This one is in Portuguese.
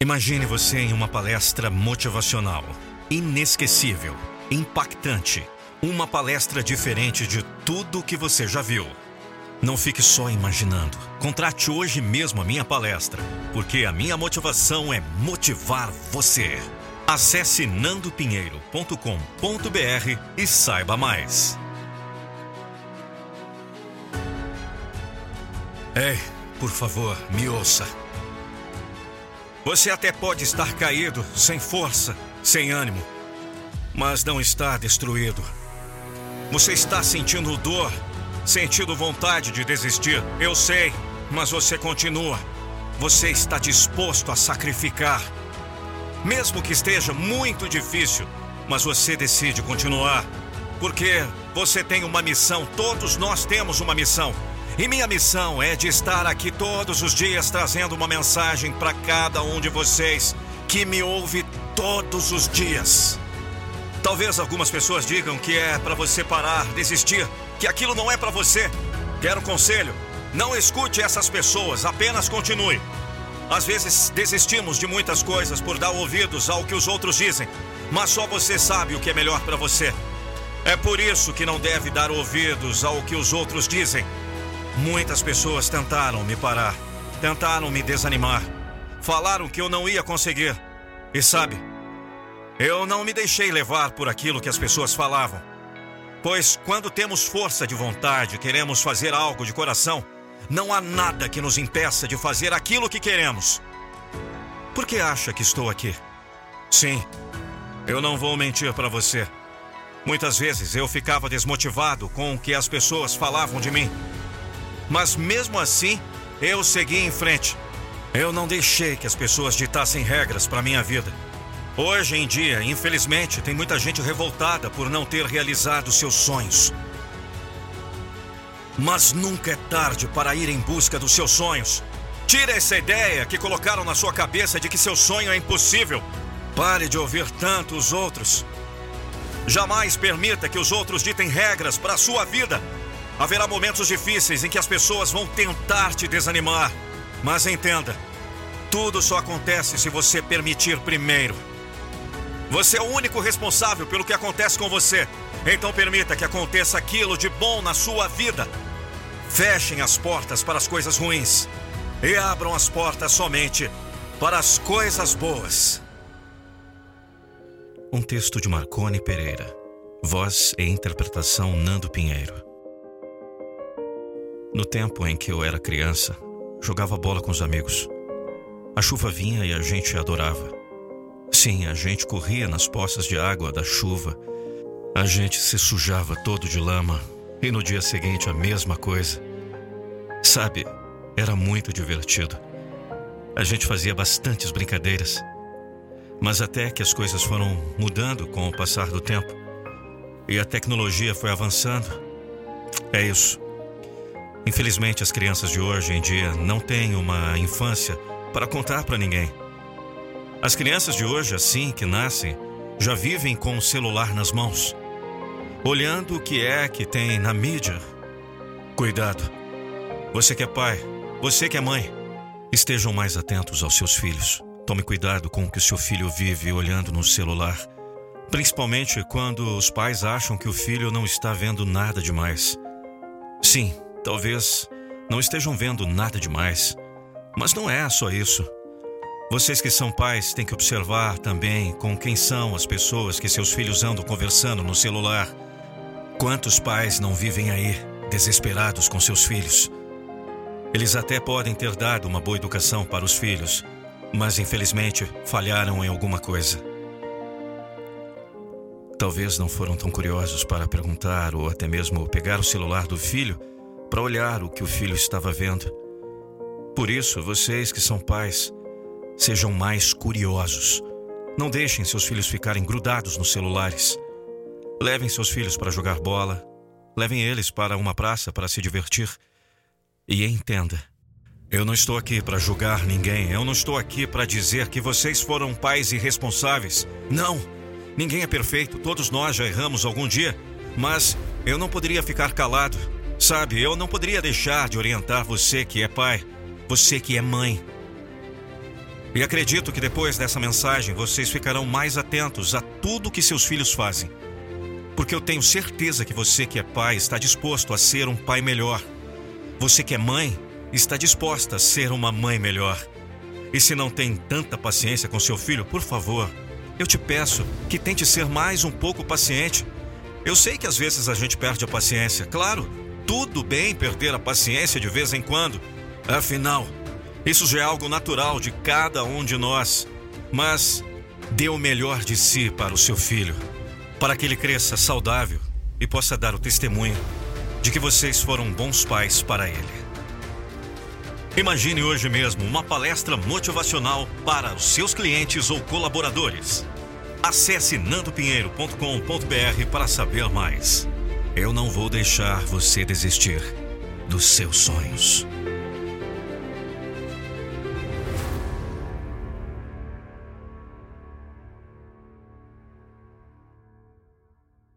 Imagine você em uma palestra motivacional, inesquecível, impactante, uma palestra diferente de tudo que você já viu. Não fique só imaginando. Contrate hoje mesmo a minha palestra, porque a minha motivação é motivar você. Acesse nandopinheiro.com.br e saiba mais. Ei, por favor, me ouça. Você até pode estar caído, sem força, sem ânimo, mas não está destruído. Você está sentindo dor, sentindo vontade de desistir. Eu sei, mas você continua. Você está disposto a sacrificar. Mesmo que esteja muito difícil, mas você decide continuar. Porque você tem uma missão, todos nós temos uma missão. E minha missão é de estar aqui todos os dias trazendo uma mensagem para cada um de vocês que me ouve todos os dias. Talvez algumas pessoas digam que é para você parar, desistir, que aquilo não é para você. Quero um conselho: não escute essas pessoas, apenas continue. Às vezes desistimos de muitas coisas por dar ouvidos ao que os outros dizem, mas só você sabe o que é melhor para você. É por isso que não deve dar ouvidos ao que os outros dizem. Muitas pessoas tentaram me parar, tentaram me desanimar, falaram que eu não ia conseguir. E sabe, eu não me deixei levar por aquilo que as pessoas falavam. Pois quando temos força de vontade, queremos fazer algo de coração, não há nada que nos impeça de fazer aquilo que queremos. Por que acha que estou aqui? Sim, eu não vou mentir para você. Muitas vezes eu ficava desmotivado com o que as pessoas falavam de mim. Mas mesmo assim, eu segui em frente. Eu não deixei que as pessoas ditassem regras para minha vida. Hoje em dia, infelizmente, tem muita gente revoltada por não ter realizado seus sonhos. Mas nunca é tarde para ir em busca dos seus sonhos. Tire essa ideia que colocaram na sua cabeça de que seu sonho é impossível. Pare de ouvir tanto os outros. Jamais permita que os outros ditem regras para a sua vida. Haverá momentos difíceis em que as pessoas vão tentar te desanimar. Mas entenda, tudo só acontece se você permitir primeiro. Você é o único responsável pelo que acontece com você. Então permita que aconteça aquilo de bom na sua vida. Fechem as portas para as coisas ruins e abram as portas somente para as coisas boas. Um texto de Marcone Pereira. Voz e interpretação Nando Pinheiro. No tempo em que eu era criança, jogava bola com os amigos. A chuva vinha e a gente adorava. Sim, a gente corria nas poças de água da chuva. A gente se sujava todo de lama e no dia seguinte a mesma coisa. Sabe, era muito divertido. A gente fazia bastantes brincadeiras. Mas até que as coisas foram mudando com o passar do tempo e a tecnologia foi avançando. É isso. Infelizmente, as crianças de hoje em dia não têm uma infância para contar para ninguém. As crianças de hoje, assim que nascem, já vivem com o celular nas mãos, olhando o que é que tem na mídia. Cuidado. Você que é pai, você que é mãe, estejam mais atentos aos seus filhos. Tome cuidado com o que o seu filho vive olhando no celular, principalmente quando os pais acham que o filho não está vendo nada demais. Sim, Talvez não estejam vendo nada demais, mas não é só isso. Vocês que são pais têm que observar também com quem são as pessoas que seus filhos andam conversando no celular. Quantos pais não vivem aí, desesperados com seus filhos? Eles até podem ter dado uma boa educação para os filhos, mas infelizmente falharam em alguma coisa. Talvez não foram tão curiosos para perguntar ou até mesmo pegar o celular do filho para olhar o que o filho estava vendo. Por isso, vocês que são pais, sejam mais curiosos. Não deixem seus filhos ficarem grudados nos celulares. Levem seus filhos para jogar bola, levem eles para uma praça para se divertir. E entenda, eu não estou aqui para julgar ninguém, eu não estou aqui para dizer que vocês foram pais irresponsáveis. Não! Ninguém é perfeito, todos nós já erramos algum dia, mas eu não poderia ficar calado. Sabe, eu não poderia deixar de orientar você que é pai, você que é mãe. E acredito que depois dessa mensagem vocês ficarão mais atentos a tudo que seus filhos fazem. Porque eu tenho certeza que você que é pai está disposto a ser um pai melhor. Você que é mãe está disposta a ser uma mãe melhor. E se não tem tanta paciência com seu filho, por favor, eu te peço que tente ser mais um pouco paciente. Eu sei que às vezes a gente perde a paciência, claro, tudo bem perder a paciência de vez em quando. Afinal, isso já é algo natural de cada um de nós. Mas dê o melhor de si para o seu filho, para que ele cresça saudável e possa dar o testemunho de que vocês foram bons pais para ele. Imagine hoje mesmo uma palestra motivacional para os seus clientes ou colaboradores. Acesse nandopinheiro.com.br para saber mais. Eu não vou deixar você desistir dos seus sonhos.